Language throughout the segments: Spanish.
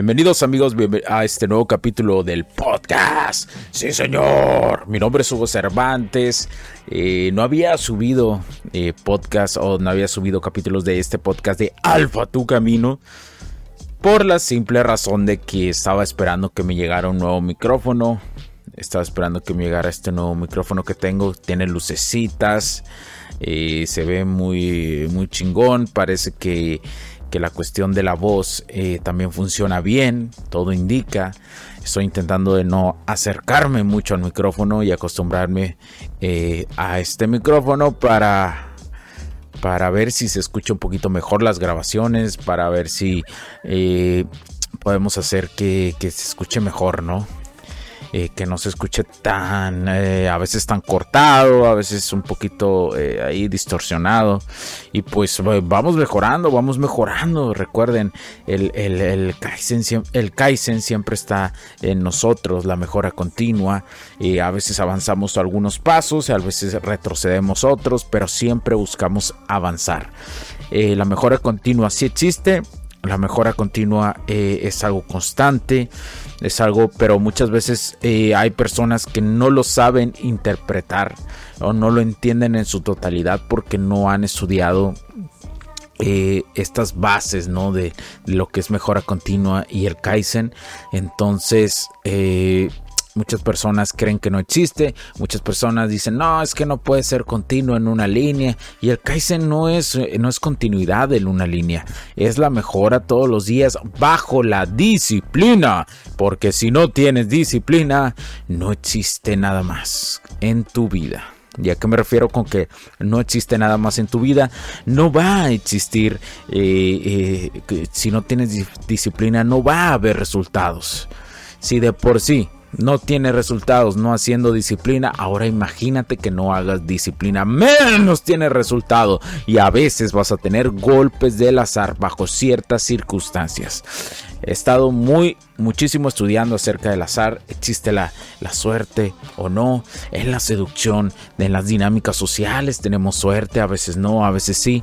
Bienvenidos amigos a este nuevo capítulo del podcast. Sí señor, mi nombre es Hugo Cervantes. Eh, no había subido eh, podcast o no había subido capítulos de este podcast de Alfa Tu Camino. Por la simple razón de que estaba esperando que me llegara un nuevo micrófono. Estaba esperando que me llegara este nuevo micrófono que tengo. Tiene lucecitas. Eh, se ve muy, muy chingón. Parece que que la cuestión de la voz eh, también funciona bien, todo indica. Estoy intentando de no acercarme mucho al micrófono y acostumbrarme eh, a este micrófono para, para ver si se escucha un poquito mejor las grabaciones, para ver si eh, podemos hacer que, que se escuche mejor, ¿no? Eh, que no se escuche tan, eh, a veces tan cortado, a veces un poquito eh, ahí distorsionado. Y pues vamos mejorando, vamos mejorando. Recuerden, el, el, Kaizen, el Kaizen siempre está en nosotros, la mejora continua. y a veces avanzamos algunos pasos, a veces retrocedemos otros, pero siempre buscamos avanzar. la mejora continua sí existe, la mejora continua es algo constante es algo, pero muchas veces eh, hay personas que no lo saben interpretar o no lo entienden en su totalidad porque no han estudiado eh, estas bases ¿no? de, lo que es mejora continua y el Kaizen. Entonces, eh, Muchas personas creen que no existe, muchas personas dicen, no, es que no puede ser continuo en una línea. Y el Kaizen no es, no es continuidad en una línea, es la mejora todos los días bajo la disciplina. Porque si no tienes disciplina, no existe nada más en tu vida. ¿Y a qué me refiero con que no existe nada más en tu vida? No va a existir, eh, eh, si no tienes disciplina, no va a haber resultados. Si de por sí no tiene resultados no haciendo disciplina, ahora imagínate que no hagas disciplina, menos tiene resultado. Y a veces vas a tener golpes del azar bajo ciertas circunstancias. He estado muy, muchísimo estudiando acerca del azar, existe la, la suerte o no, en la seducción, en las dinámicas sociales. Tenemos suerte, a veces no, a veces sí.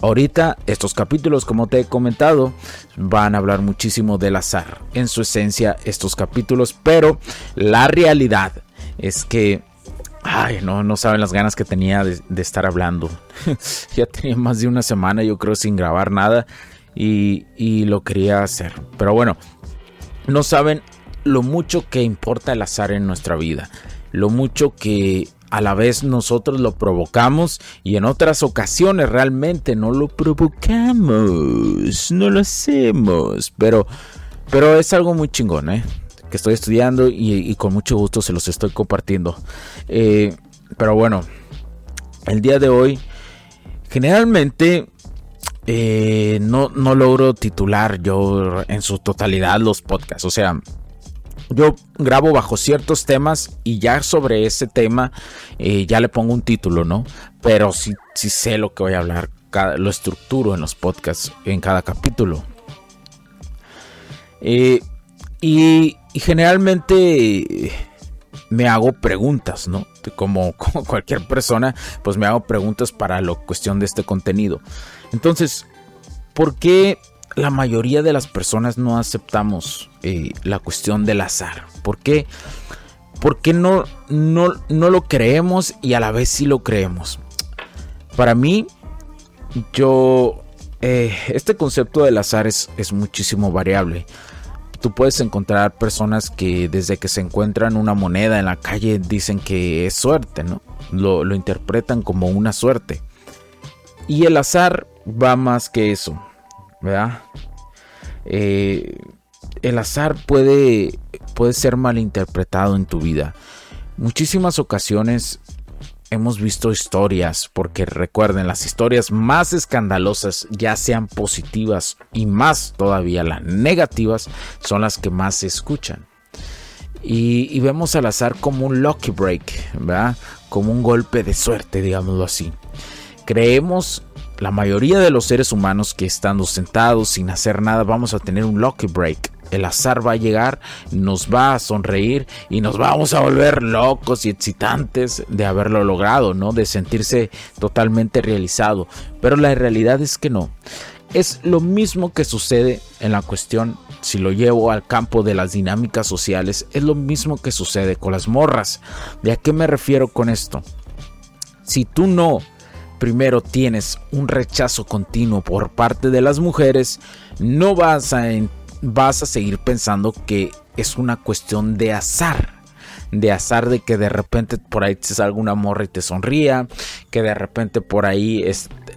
Ahorita estos capítulos, como te he comentado, van a hablar muchísimo del azar. En su esencia, estos capítulos, pero la realidad es que Ay, no, no saben las ganas que tenía de, estar hablando. ya tenía más de una semana, yo creo, sin grabar nada. Y, y, lo quería hacer. Pero bueno, no saben lo mucho que importa el azar en nuestra vida. Lo mucho que a la vez nosotros lo provocamos y en otras ocasiones realmente no lo provocamos, no lo hacemos, pero, pero es algo muy chingón, ¿eh? que estoy estudiando y, con mucho gusto se los estoy compartiendo. Eh, pero bueno, el día de hoy generalmente eh, no, no logro titular yo en su totalidad los podcasts, o sea yo grabo bajo ciertos temas y ya sobre ese tema eh, ya le pongo un título, ¿no? Pero sí, sé lo que voy a hablar, lo estructuro en los podcasts, en cada capítulo. Eh, y, generalmente me hago preguntas, ¿no? Como, como, cualquier persona, pues me hago preguntas para la cuestión de este contenido. Entonces, ¿por qué la mayoría de las personas no aceptamos eh, la cuestión del azar. ¿Por qué? Porque no, no, no lo creemos y a la vez sí lo creemos. Para mí, yo, eh, este concepto del azar es, es muchísimo variable. Tú puedes encontrar personas que desde que se encuentran una moneda en la calle dicen que es suerte, ¿no? Lo, lo interpretan como una suerte. Y el azar va más que eso, ¿verdad? Eh, el azar puede, puede ser malinterpretado en tu vida. Muchísimas ocasiones hemos visto historias, porque recuerden, las historias más escandalosas, ya sean positivas y más todavía las negativas, son las que más se escuchan. Y, vemos al azar como un lucky break, ¿verdad? Como un golpe de suerte, digámoslo así. Creemos la mayoría de los seres humanos que estando sentados sin hacer nada vamos a tener un lucky break. El azar va a llegar, nos va a sonreír y nos vamos a volver locos y excitantes de haberlo logrado, ¿no? De sentirse totalmente realizado. Pero la realidad es que no. Es lo mismo que sucede en la cuestión, si lo llevo al campo de las dinámicas sociales, es lo mismo que sucede con las morras. ¿De a qué me refiero con esto? Si tú no primero tienes un rechazo continuo por parte de las mujeres, no vas a, vas a seguir pensando que es una cuestión de azar. De azar de que de repente por ahí te salga una morra y te sonría, que de repente por ahí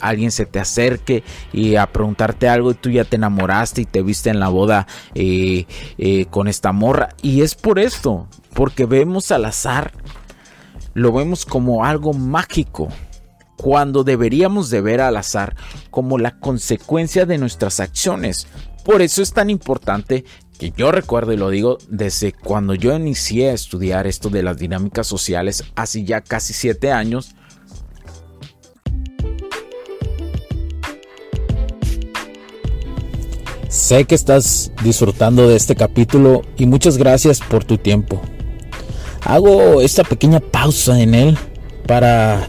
alguien se te acerque y a preguntarte algo y tú ya te enamoraste y te viste en la boda eh, eh, con esta morra. Y es por esto, porque vemos al azar, lo vemos como algo mágico, cuando deberíamos de ver al azar como la consecuencia de nuestras acciones. Por eso es tan importante que yo recuerdo y lo digo desde cuando yo inicié a estudiar esto de las dinámicas sociales hace ya casi siete años. Sé que estás disfrutando de este capítulo y muchas gracias por tu tiempo. Hago esta pequeña pausa en él para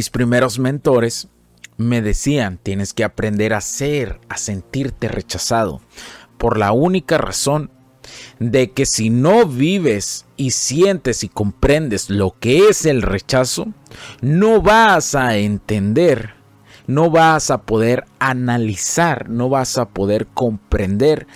Mis primeros mentores me decían, tienes que aprender a ser, a sentirte rechazado, por la única razón de que si no vives y sientes y comprendes lo que es el rechazo, no vas a entender, no vas a poder analizar, no vas a poder comprender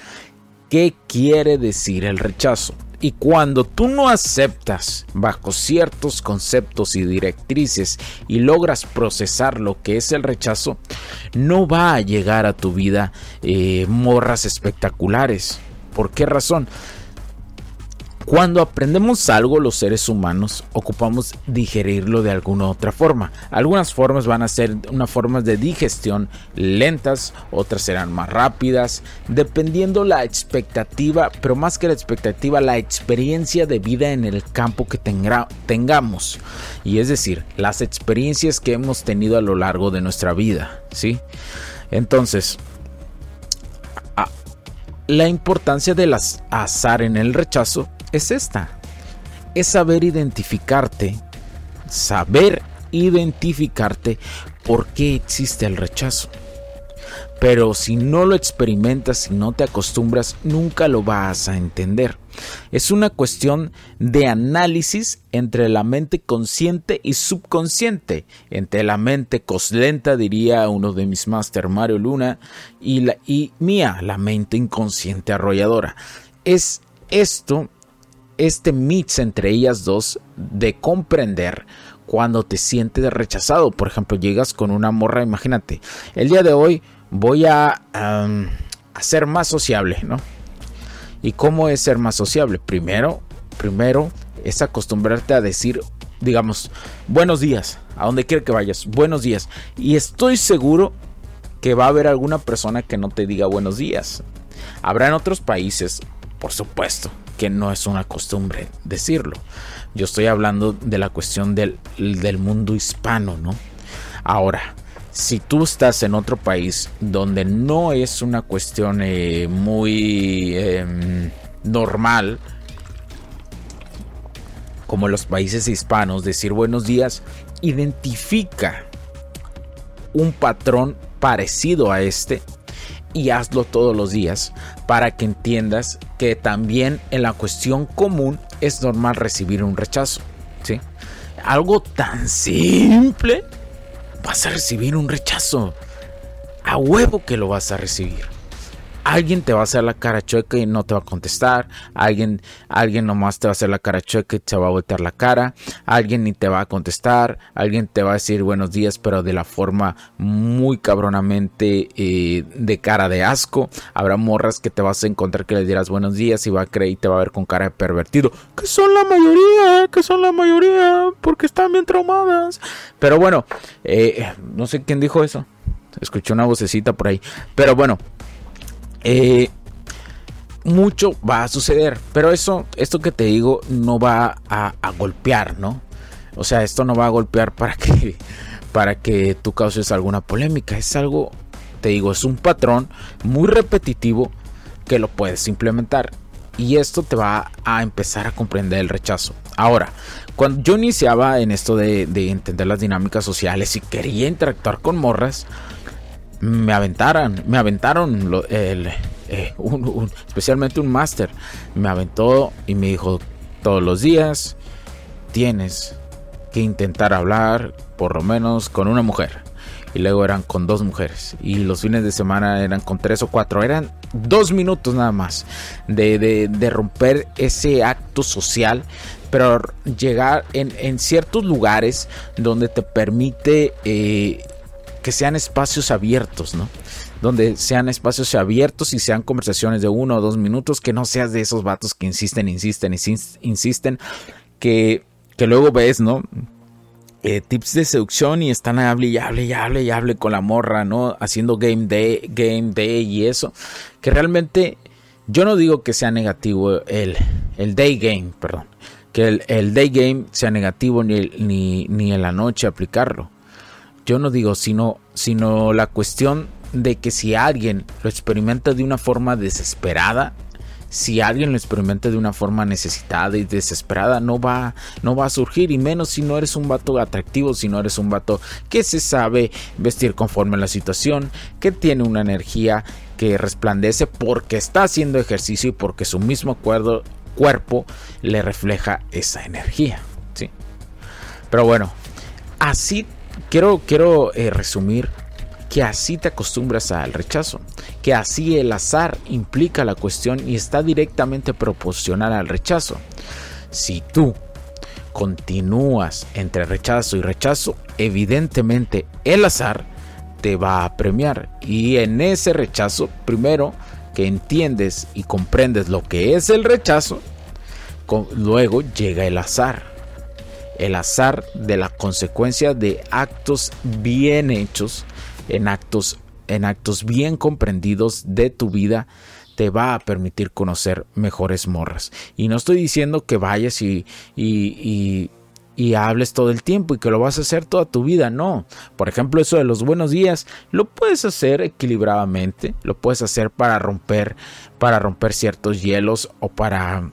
qué quiere decir el rechazo. Y cuando tú no aceptas bajo ciertos conceptos y directrices y logras procesar lo que es el rechazo, no va a llegar a tu vida eh, morras espectaculares. ¿Por qué razón? Cuando aprendemos algo los seres humanos ocupamos digerirlo de alguna otra forma. Algunas formas van a ser unas formas de digestión lentas, otras serán más rápidas, dependiendo la expectativa, pero más que la expectativa, la experiencia de vida en el campo que tengamos. Y es decir, las experiencias que hemos tenido a lo largo de nuestra vida, ¿sí? Entonces, la importancia del azar en el rechazo es esta. Es saber identificarte, saber identificarte por qué existe el rechazo. Pero si no lo experimentas, si no te acostumbras, nunca lo vas a entender. Es una cuestión de análisis entre la mente consciente y subconsciente, entre la mente coslenta, diría uno de mis máster Mario Luna, y, la, y mía, la mente inconsciente arrolladora. Es esto este mix entre ellas dos de comprender cuando te sientes rechazado. Por ejemplo, llegas con una morra, imagínate, el día de hoy voy a, ser más sociable, ¿no? ¿Y cómo es ser más sociable? Primero, primero es acostumbrarte a decir, digamos, buenos días, a donde quiera que vayas, buenos días. Y estoy seguro que va a haber alguna persona que no te diga buenos días. Habrá en otros países, por supuesto, que no es una costumbre decirlo. Yo estoy hablando de la cuestión del, del mundo hispano, ¿no? Ahora, si tú estás en otro país donde no es una cuestión eh, muy em, normal, como los países hispanos, decir buenos días, identifica un patrón parecido a este y hazlo todos los días para que entiendas que también en la cuestión común es normal recibir un rechazo. ¿sí? Algo tan simple vas a recibir un rechazo. A huevo que lo vas a recibir. Alguien te va a hacer la cara chueca y no te va a contestar. Alguien, alguien nomás te va a hacer la cara chueca y te va a voltear la cara. Alguien ni te va a contestar. Alguien te va a decir buenos días, pero de la forma muy cabronamente eh, de cara de asco. Habrá morras que te vas a encontrar que le dirás buenos días y va a creer y te va a ver con cara de pervertido. Que son la mayoría, que son la mayoría, porque están bien traumadas. Pero bueno, eh, no sé quién dijo eso. Escuché una vocecita por ahí. Pero bueno, eh, mucho va a suceder. Pero eso, esto que te digo, no va a, golpear, ¿no? O sea, esto no va a golpear para que, para que tú causes alguna polémica. Es algo, te digo, es un patrón muy repetitivo que lo puedes implementar. Y esto te va a empezar a comprender el rechazo. Ahora, cuando yo iniciaba en esto de, de entender las dinámicas sociales y quería interactuar con morras, me aventaran, me aventaron el, eh, especialmente un máster, me aventó y me dijo todos los días tienes que intentar hablar por lo menos con una mujer y luego eran con dos mujeres. Y los fines de semana eran con tres o cuatro. Eran dos minutos nada más de, de, romper ese acto social pero llegar en, en ciertos lugares donde te permite eh, que sean espacios abiertos, ¿no? Donde sean espacios abiertos y sean conversaciones de uno o dos minutos, que no seas de esos vatos que insisten, insisten, insisten, que, que luego ves, ¿no? Eh, tips de seducción y están hable y hable y hable y hable con la morra, ¿no? Haciendo game day, game day y eso. Que realmente yo no digo que sea negativo el, el day game, perdón. Que el, el day game sea negativo ni, ni, ni en la noche aplicarlo yo no digo, sino, sino la cuestión de que si alguien lo experimenta de una forma desesperada, si alguien lo experimenta de una forma necesitada y desesperada, no va, no va a surgir, y menos si no eres un vato atractivo, si no eres un vato que se sabe vestir conforme a la situación, que tiene una energía que resplandece porque está haciendo ejercicio y porque su mismo cuerpo le refleja esa energía. ¿sí? Pero bueno, así quiero, quiero eh, resumir que así te acostumbras al rechazo, que así el azar implica la cuestión y está directamente proporcional al rechazo. Si tú continúas entre rechazo y rechazo, evidentemente el azar te va a premiar. Y en ese rechazo, primero que entiendes y comprendes lo que es el rechazo, luego llega el azar el azar de la consecuencia de actos bien hechos, en actos, en actos bien comprendidos de tu vida, te va a permitir conocer mejores morras. Y no estoy diciendo que vayas y, y, y, hables todo el tiempo y que lo vas a hacer toda tu vida, no. Por ejemplo, eso de los buenos días, lo puedes hacer equilibradamente, lo puedes hacer para romper, para romper ciertos hielos o para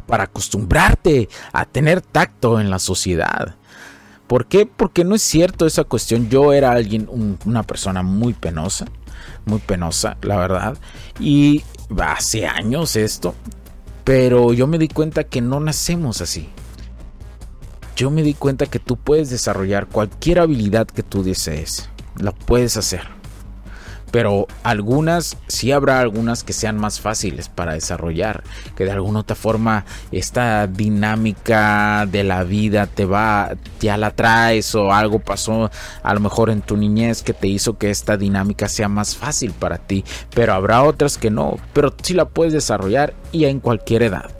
para acostumbrarte a tener tacto en la sociedad. ¿Por qué? Porque no es cierto esa cuestión. Yo era alguien, una persona muy penosa, muy penosa, la verdad. Y hace años esto. Pero yo me di cuenta que no nacemos así. Yo me di cuenta que tú puedes desarrollar cualquier habilidad que tú desees. La puedes hacer. Pero algunas, sí habrá algunas que sean más fáciles para desarrollar, que de alguna otra forma esta dinámica de la vida te va, ya la traes o algo pasó a lo mejor en tu niñez que te hizo que esta dinámica sea más fácil para ti, pero habrá otras que no, pero sí la puedes desarrollar y en cualquier edad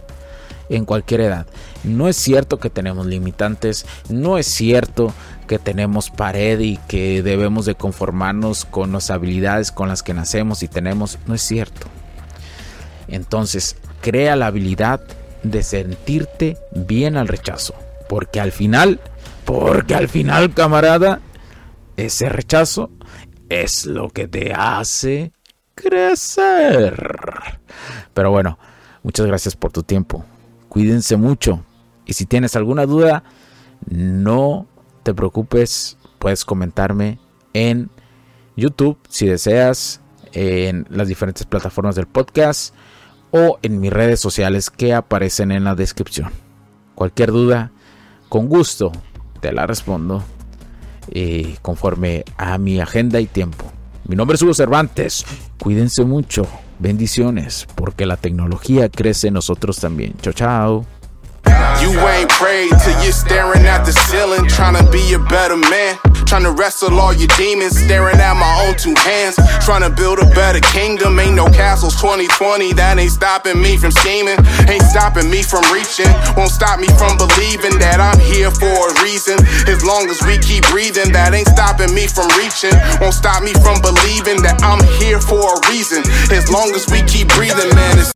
en cualquier edad. No es cierto que tenemos limitantes, no es cierto que tenemos pared y que debemos de conformarnos con las habilidades con las que nacemos y tenemos, no es cierto. Entonces, crea la habilidad de sentirte bien al rechazo, porque al final, porque al final, camarada, ese rechazo es lo que te hace crecer. Pero bueno, muchas gracias por tu tiempo cuídense mucho. Y si tienes alguna duda, no te preocupes, puedes comentarme en YouTube si deseas, en las diferentes plataformas del podcast o en mis redes sociales que aparecen en la descripción. Cualquier duda, con gusto te la respondo eh, conforme a mi agenda y tiempo. Mi nombre es Hugo Cervantes. Cuídense mucho. Bendiciones, porque la tecnología crece en nosotros también. Chao, chao. You ain't prayed till you're staring at the ceiling, trying to be a better man. Trying to wrestle all your demons, staring at my own two hands. Trying to build a better kingdom, ain't no castles 2020. That ain't stopping me from scheming, ain't stopping me from reaching. Won't stop me from believing that I'm here for a reason. As long as we keep breathing, that ain't stopping me from reaching. Won't stop me from believing that I'm here for a reason. As long as we keep breathing, man.